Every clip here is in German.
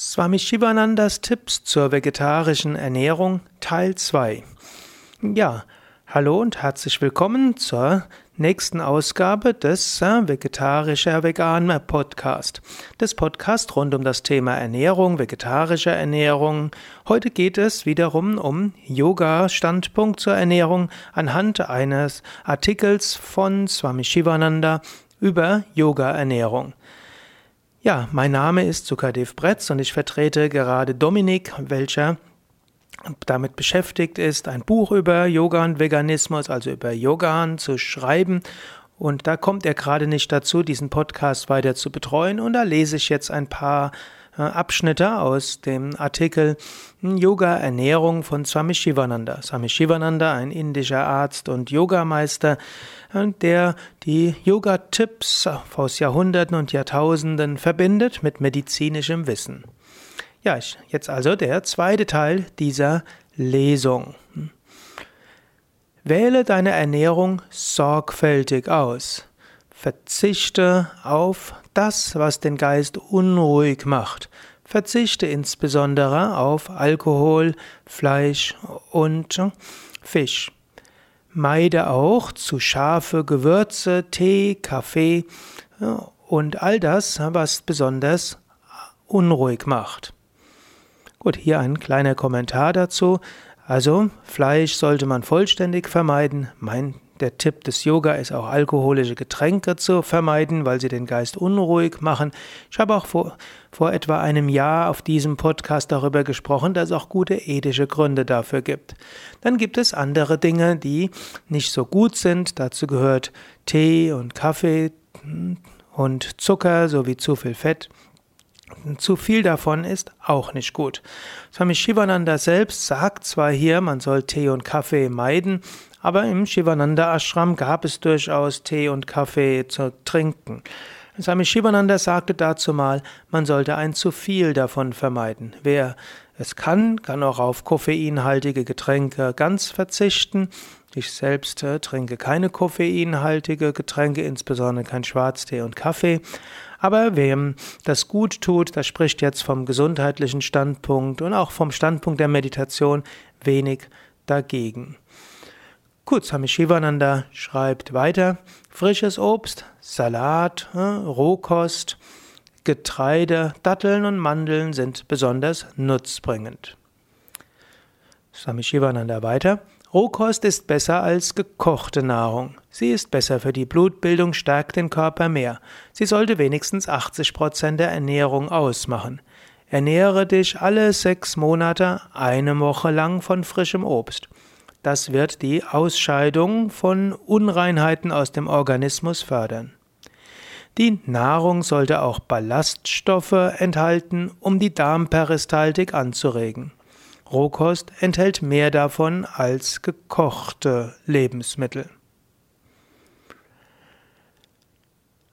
Swami Shivanandas Tipps zur vegetarischen Ernährung Teil 2. Ja, hallo und herzlich willkommen zur nächsten Ausgabe des äh, Vegetarischer Veganer Podcast. Das Podcast rund um das Thema Ernährung, vegetarische Ernährung. Heute geht es wiederum um Yoga-Standpunkt zur Ernährung anhand eines Artikels von Swami Shivananda über Yoga-Ernährung. Ja, mein Name ist Sukadev Bretz und ich vertrete gerade Dominik, welcher damit beschäftigt ist, ein Buch über Yoga und Veganismus, also über Yoga zu schreiben. Und da kommt er gerade nicht dazu, diesen Podcast weiter zu betreuen. Und da lese ich jetzt ein paar Abschnitte aus dem Artikel Yoga Ernährung von Swami Shivananda. Swami Shivananda, ein indischer Arzt und Yogameister, äh, der die Yoga-Tipps aus Jahrhunderten und Jahrtausenden verbindet mit medizinischem Wissen. Ja, jetzt also der zweite Teil dieser Lesung. Wähle deine Ernährung sorgfältig aus. Verzichte auf das, was den Geist unruhig macht. Verzichte insbesondere auf Alkohol, Fleisch und Fisch. Meide auch zu scharfe Gewürze, Tee, Kaffee und all das, was besonders unruhig macht. Gut, hier ein kleiner Kommentar dazu. Also, Fleisch sollte man vollständig vermeiden. Mein der Tipp des Yoga ist auch alkoholische Getränke zu vermeiden, weil sie den Geist unruhig machen. Ich habe auch vor, vor etwa einem Jahr auf diesem Podcast darüber gesprochen, dass es auch gute ethische Gründe dafür gibt. Dann gibt es andere Dinge, die nicht so gut sind. Dazu gehört Tee und Kaffee und Zucker sowie zu viel Fett. Zu viel davon ist auch nicht gut. Swami Shivananda selbst sagt zwar hier, man soll Tee und Kaffee meiden, aber im Shivananda Ashram gab es durchaus Tee und Kaffee zu trinken. Swami Shivananda sagte dazu mal, man sollte ein zu viel davon vermeiden. Wer es kann, kann auch auf koffeinhaltige Getränke ganz verzichten. Ich selbst äh, trinke keine koffeinhaltige Getränke, insbesondere kein Schwarztee und Kaffee. Aber wem das gut tut, das spricht jetzt vom gesundheitlichen Standpunkt und auch vom Standpunkt der Meditation wenig dagegen. Gut, Swami Shivananda schreibt weiter, frisches Obst, Salat, äh, Rohkost, Getreide, Datteln und Mandeln sind besonders nutzbringend. Swami Shivananda weiter, Rohkost ist besser als gekochte Nahrung. Sie ist besser für die Blutbildung, stärkt den Körper mehr. Sie sollte wenigstens 80 Prozent der Ernährung ausmachen. Ernähre dich alle sechs Monate eine Woche lang von frischem Obst. Das wird die Ausscheidung von Unreinheiten aus dem Organismus fördern. Die Nahrung sollte auch Ballaststoffe enthalten, um die Darmperistaltik anzuregen. Rohkost enthält mehr davon als gekochte Lebensmittel.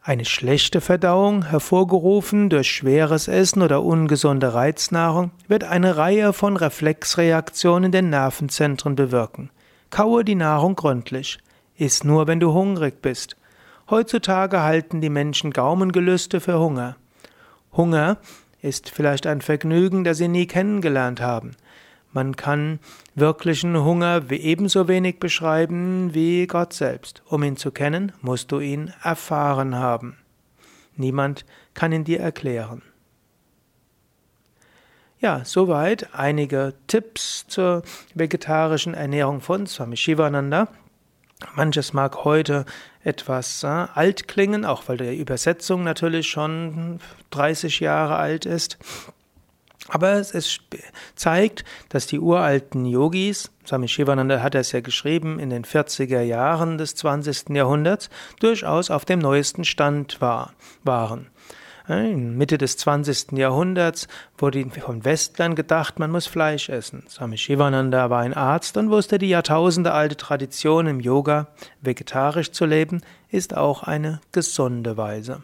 Eine schlechte Verdauung, hervorgerufen durch schweres Essen oder ungesunde Reiznahrung, wird eine Reihe von Reflexreaktionen in den Nervenzentren bewirken. Kaue die Nahrung gründlich. Iss nur, wenn du hungrig bist. Heutzutage halten die Menschen Gaumengelüste für Hunger. Hunger ist vielleicht ein Vergnügen, das sie nie kennengelernt haben. Man kann wirklichen Hunger ebenso wenig beschreiben wie Gott selbst. Um ihn zu kennen, musst du ihn erfahren haben. Niemand kann ihn dir erklären. Ja, soweit einige Tipps zur vegetarischen Ernährung von Swami Shivananda. Manches mag heute etwas äh, alt klingen, auch weil die Übersetzung natürlich schon 30 Jahre alt ist. Aber es zeigt, dass die uralten Yogis, Swami Shivananda hat es ja geschrieben, in den 40er Jahren des 20. Jahrhunderts, durchaus auf dem neuesten Stand war, waren. In Mitte des 20. Jahrhunderts wurde von Westlern gedacht, man muss Fleisch essen. Swami Shivananda war ein Arzt und wusste, die jahrtausendealte Tradition im Yoga, vegetarisch zu leben, ist auch eine gesunde Weise.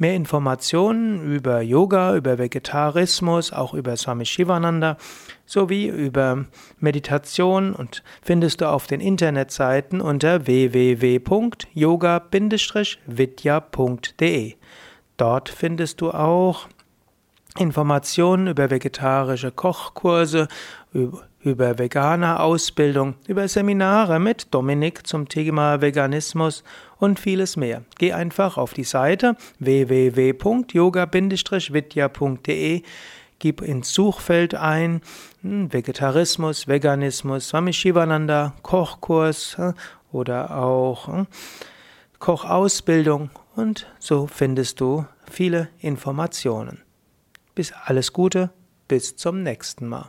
Mehr Informationen über Yoga, über Vegetarismus, auch über Swami Shivananda sowie über Meditation und findest du auf den Internetseiten unter www.yoga-vidya.de. Dort findest du auch Informationen über vegetarische Kochkurse, über vegane Ausbildung, über Seminare mit Dominik zum Thema Veganismus und vieles mehr. Geh einfach auf die Seite www.yoga-vidya.de Gib ins Suchfeld ein hm, Vegetarismus, Veganismus, Swami Shivananda, Kochkurs oder auch hm, Kochausbildung und so findest du viele Informationen. Bis alles Gute, bis zum nächsten Mal.